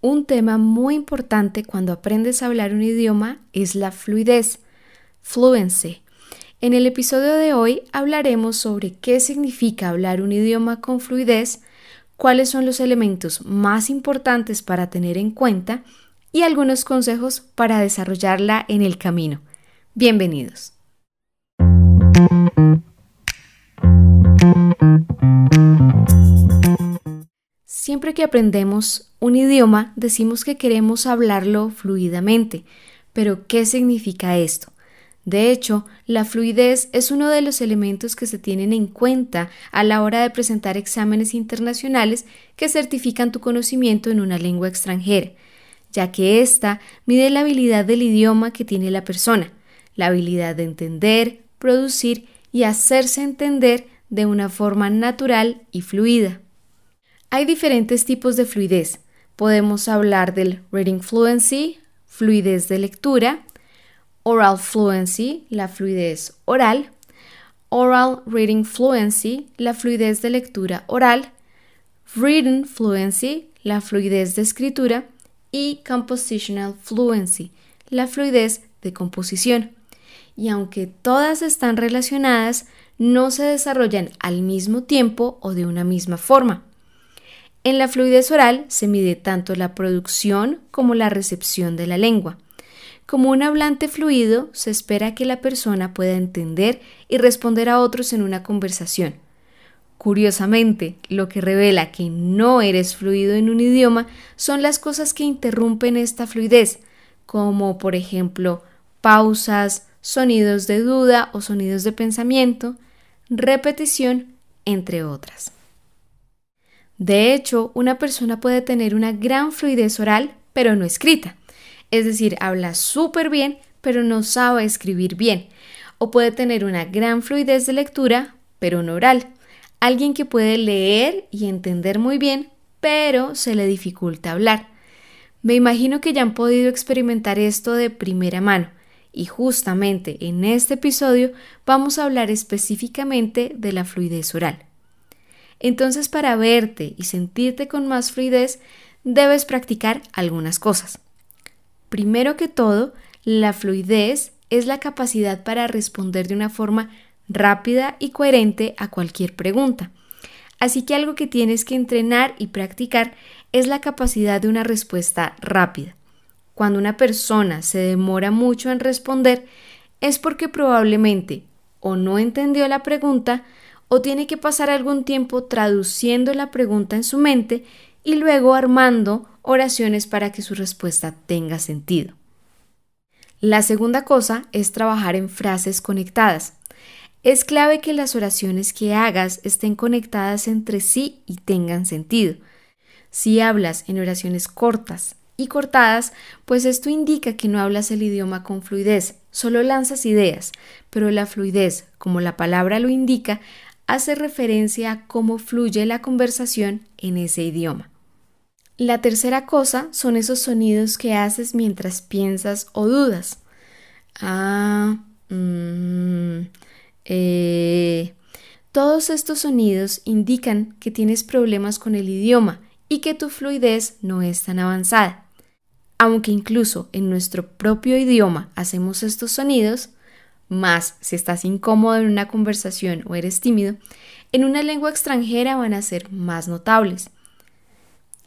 Un tema muy importante cuando aprendes a hablar un idioma es la fluidez, fluency. En el episodio de hoy hablaremos sobre qué significa hablar un idioma con fluidez, cuáles son los elementos más importantes para tener en cuenta y algunos consejos para desarrollarla en el camino. Bienvenidos. Siempre que aprendemos un idioma decimos que queremos hablarlo fluidamente, pero ¿qué significa esto? De hecho, la fluidez es uno de los elementos que se tienen en cuenta a la hora de presentar exámenes internacionales que certifican tu conocimiento en una lengua extranjera, ya que ésta mide la habilidad del idioma que tiene la persona, la habilidad de entender, producir y hacerse entender de una forma natural y fluida. Hay diferentes tipos de fluidez. Podemos hablar del reading fluency, fluidez de lectura, oral fluency, la fluidez oral, oral reading fluency, la fluidez de lectura oral, reading fluency, la fluidez de escritura y compositional fluency, la fluidez de composición. Y aunque todas están relacionadas, no se desarrollan al mismo tiempo o de una misma forma. En la fluidez oral se mide tanto la producción como la recepción de la lengua. Como un hablante fluido, se espera que la persona pueda entender y responder a otros en una conversación. Curiosamente, lo que revela que no eres fluido en un idioma son las cosas que interrumpen esta fluidez, como por ejemplo pausas, sonidos de duda o sonidos de pensamiento, repetición, entre otras. De hecho, una persona puede tener una gran fluidez oral, pero no escrita. Es decir, habla súper bien, pero no sabe escribir bien. O puede tener una gran fluidez de lectura, pero no oral. Alguien que puede leer y entender muy bien, pero se le dificulta hablar. Me imagino que ya han podido experimentar esto de primera mano. Y justamente en este episodio vamos a hablar específicamente de la fluidez oral. Entonces para verte y sentirte con más fluidez, debes practicar algunas cosas. Primero que todo, la fluidez es la capacidad para responder de una forma rápida y coherente a cualquier pregunta. Así que algo que tienes que entrenar y practicar es la capacidad de una respuesta rápida. Cuando una persona se demora mucho en responder es porque probablemente o no entendió la pregunta o tiene que pasar algún tiempo traduciendo la pregunta en su mente y luego armando oraciones para que su respuesta tenga sentido. La segunda cosa es trabajar en frases conectadas. Es clave que las oraciones que hagas estén conectadas entre sí y tengan sentido. Si hablas en oraciones cortas y cortadas, pues esto indica que no hablas el idioma con fluidez, solo lanzas ideas, pero la fluidez, como la palabra lo indica, hace referencia a cómo fluye la conversación en ese idioma. La tercera cosa son esos sonidos que haces mientras piensas o dudas. Ah, mm, eh. Todos estos sonidos indican que tienes problemas con el idioma y que tu fluidez no es tan avanzada. Aunque incluso en nuestro propio idioma hacemos estos sonidos, más si estás incómodo en una conversación o eres tímido, en una lengua extranjera van a ser más notables.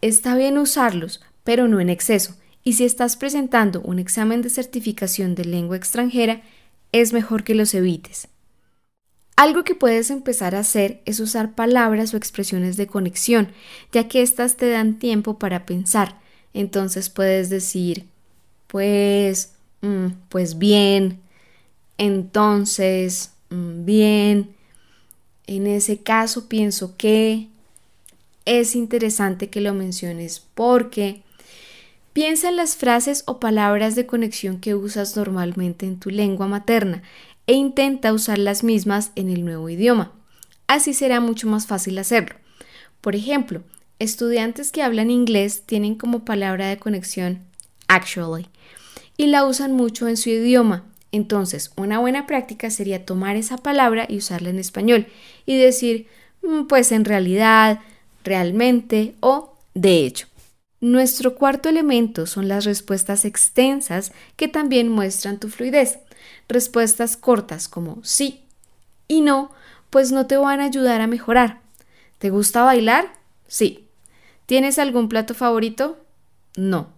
Está bien usarlos, pero no en exceso, y si estás presentando un examen de certificación de lengua extranjera, es mejor que los evites. Algo que puedes empezar a hacer es usar palabras o expresiones de conexión, ya que éstas te dan tiempo para pensar. Entonces puedes decir, pues, mm, pues bien, entonces, mm, bien, en ese caso pienso que es interesante que lo menciones porque piensa en las frases o palabras de conexión que usas normalmente en tu lengua materna e intenta usar las mismas en el nuevo idioma. Así será mucho más fácil hacerlo. Por ejemplo, estudiantes que hablan inglés tienen como palabra de conexión actually y la usan mucho en su idioma entonces, una buena práctica sería tomar esa palabra y usarla en español y decir, mm, pues en realidad, realmente o de hecho. Nuestro cuarto elemento son las respuestas extensas que también muestran tu fluidez. Respuestas cortas como sí y no, pues no te van a ayudar a mejorar. ¿Te gusta bailar? Sí. ¿Tienes algún plato favorito? No.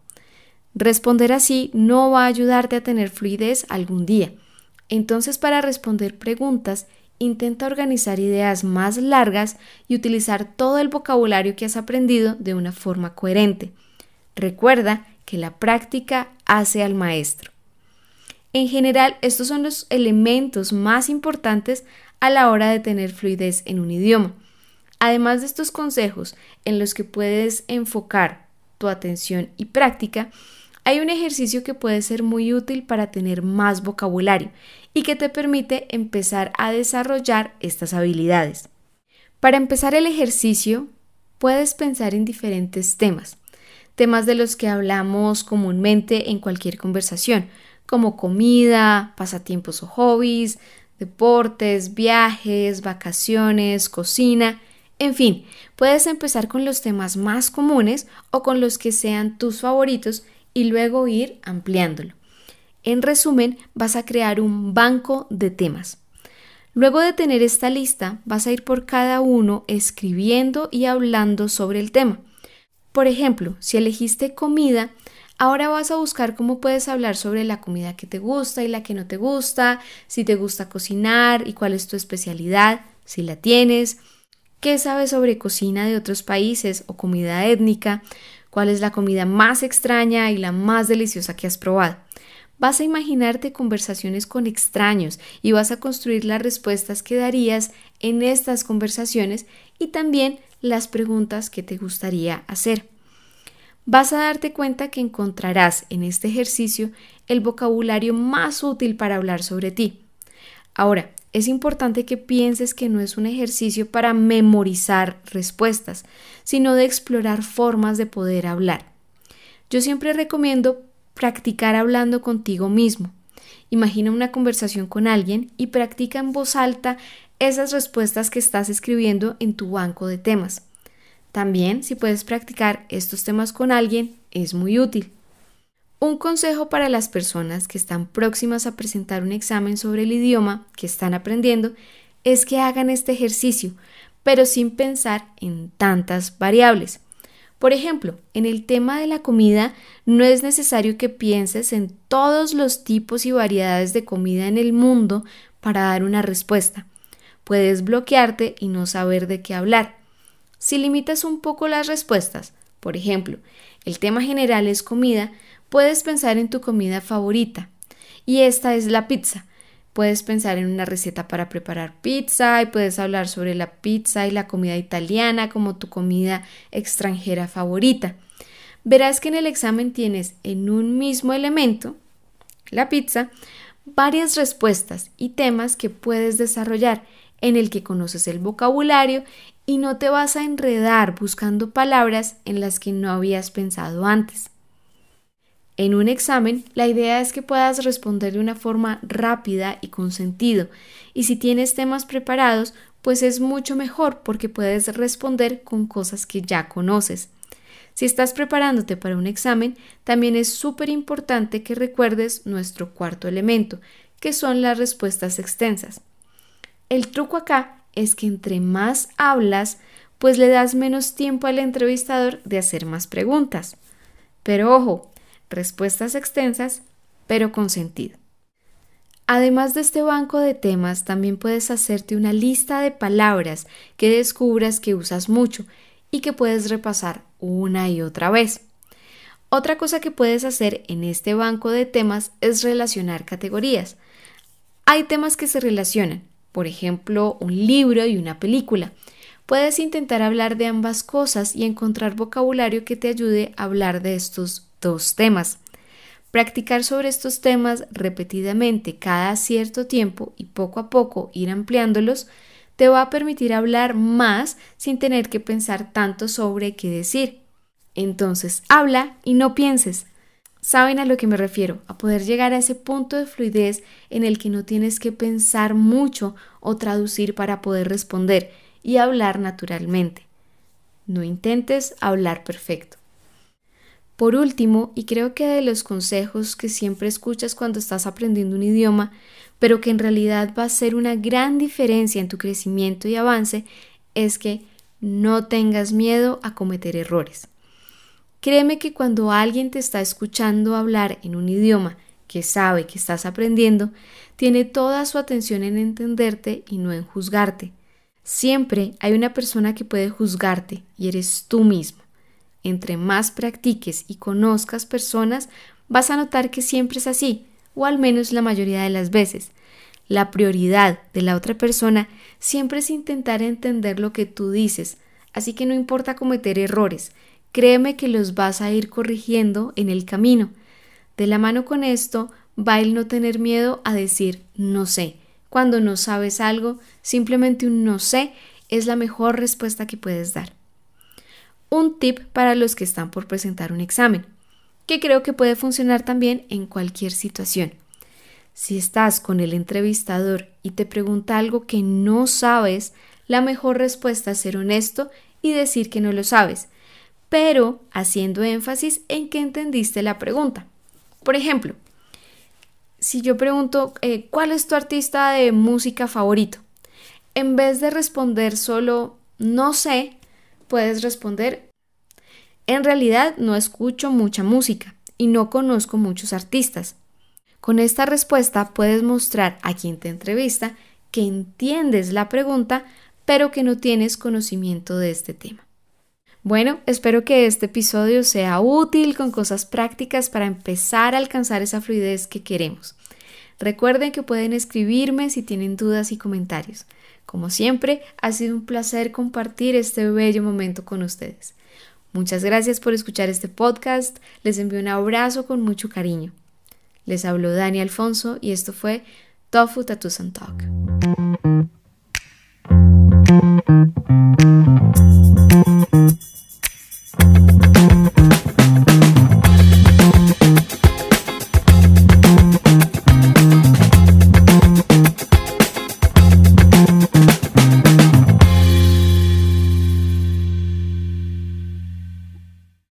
Responder así no va a ayudarte a tener fluidez algún día. Entonces, para responder preguntas, intenta organizar ideas más largas y utilizar todo el vocabulario que has aprendido de una forma coherente. Recuerda que la práctica hace al maestro. En general, estos son los elementos más importantes a la hora de tener fluidez en un idioma. Además de estos consejos en los que puedes enfocar tu atención y práctica, hay un ejercicio que puede ser muy útil para tener más vocabulario y que te permite empezar a desarrollar estas habilidades. Para empezar el ejercicio, puedes pensar en diferentes temas, temas de los que hablamos comúnmente en cualquier conversación, como comida, pasatiempos o hobbies, deportes, viajes, vacaciones, cocina, en fin, puedes empezar con los temas más comunes o con los que sean tus favoritos y luego ir ampliándolo. En resumen, vas a crear un banco de temas. Luego de tener esta lista, vas a ir por cada uno escribiendo y hablando sobre el tema. Por ejemplo, si elegiste comida, ahora vas a buscar cómo puedes hablar sobre la comida que te gusta y la que no te gusta, si te gusta cocinar y cuál es tu especialidad, si la tienes, qué sabes sobre cocina de otros países o comida étnica, cuál es la comida más extraña y la más deliciosa que has probado. Vas a imaginarte conversaciones con extraños y vas a construir las respuestas que darías en estas conversaciones y también las preguntas que te gustaría hacer. Vas a darte cuenta que encontrarás en este ejercicio el vocabulario más útil para hablar sobre ti. Ahora, es importante que pienses que no es un ejercicio para memorizar respuestas, sino de explorar formas de poder hablar. Yo siempre recomiendo practicar hablando contigo mismo. Imagina una conversación con alguien y practica en voz alta esas respuestas que estás escribiendo en tu banco de temas. También, si puedes practicar estos temas con alguien, es muy útil. Un consejo para las personas que están próximas a presentar un examen sobre el idioma que están aprendiendo es que hagan este ejercicio, pero sin pensar en tantas variables. Por ejemplo, en el tema de la comida no es necesario que pienses en todos los tipos y variedades de comida en el mundo para dar una respuesta. Puedes bloquearte y no saber de qué hablar. Si limitas un poco las respuestas, por ejemplo, el tema general es comida, Puedes pensar en tu comida favorita y esta es la pizza. Puedes pensar en una receta para preparar pizza y puedes hablar sobre la pizza y la comida italiana como tu comida extranjera favorita. Verás que en el examen tienes en un mismo elemento, la pizza, varias respuestas y temas que puedes desarrollar en el que conoces el vocabulario y no te vas a enredar buscando palabras en las que no habías pensado antes. En un examen, la idea es que puedas responder de una forma rápida y con sentido, y si tienes temas preparados, pues es mucho mejor porque puedes responder con cosas que ya conoces. Si estás preparándote para un examen, también es súper importante que recuerdes nuestro cuarto elemento, que son las respuestas extensas. El truco acá es que entre más hablas, pues le das menos tiempo al entrevistador de hacer más preguntas. Pero ojo, respuestas extensas, pero con sentido. Además de este banco de temas, también puedes hacerte una lista de palabras que descubras que usas mucho y que puedes repasar una y otra vez. Otra cosa que puedes hacer en este banco de temas es relacionar categorías. Hay temas que se relacionan, por ejemplo, un libro y una película. Puedes intentar hablar de ambas cosas y encontrar vocabulario que te ayude a hablar de estos dos temas. Practicar sobre estos temas repetidamente cada cierto tiempo y poco a poco ir ampliándolos te va a permitir hablar más sin tener que pensar tanto sobre qué decir. Entonces, habla y no pienses. ¿Saben a lo que me refiero? A poder llegar a ese punto de fluidez en el que no tienes que pensar mucho o traducir para poder responder y hablar naturalmente. No intentes hablar perfecto. Por último, y creo que de los consejos que siempre escuchas cuando estás aprendiendo un idioma, pero que en realidad va a ser una gran diferencia en tu crecimiento y avance, es que no tengas miedo a cometer errores. Créeme que cuando alguien te está escuchando hablar en un idioma que sabe que estás aprendiendo, tiene toda su atención en entenderte y no en juzgarte. Siempre hay una persona que puede juzgarte y eres tú mismo. Entre más practiques y conozcas personas, vas a notar que siempre es así, o al menos la mayoría de las veces. La prioridad de la otra persona siempre es intentar entender lo que tú dices, así que no importa cometer errores, créeme que los vas a ir corrigiendo en el camino. De la mano con esto va el no tener miedo a decir no sé. Cuando no sabes algo, simplemente un no sé es la mejor respuesta que puedes dar. Un tip para los que están por presentar un examen, que creo que puede funcionar también en cualquier situación. Si estás con el entrevistador y te pregunta algo que no sabes, la mejor respuesta es ser honesto y decir que no lo sabes, pero haciendo énfasis en que entendiste la pregunta. Por ejemplo, si yo pregunto, eh, ¿cuál es tu artista de música favorito? En vez de responder solo no sé, puedes responder, en realidad no escucho mucha música y no conozco muchos artistas. Con esta respuesta puedes mostrar a quien te entrevista que entiendes la pregunta, pero que no tienes conocimiento de este tema. Bueno, espero que este episodio sea útil con cosas prácticas para empezar a alcanzar esa fluidez que queremos. Recuerden que pueden escribirme si tienen dudas y comentarios. Como siempre, ha sido un placer compartir este bello momento con ustedes. Muchas gracias por escuchar este podcast. Les envío un abrazo con mucho cariño. Les habló Dani Alfonso y esto fue Tofu Tattoos and Talk.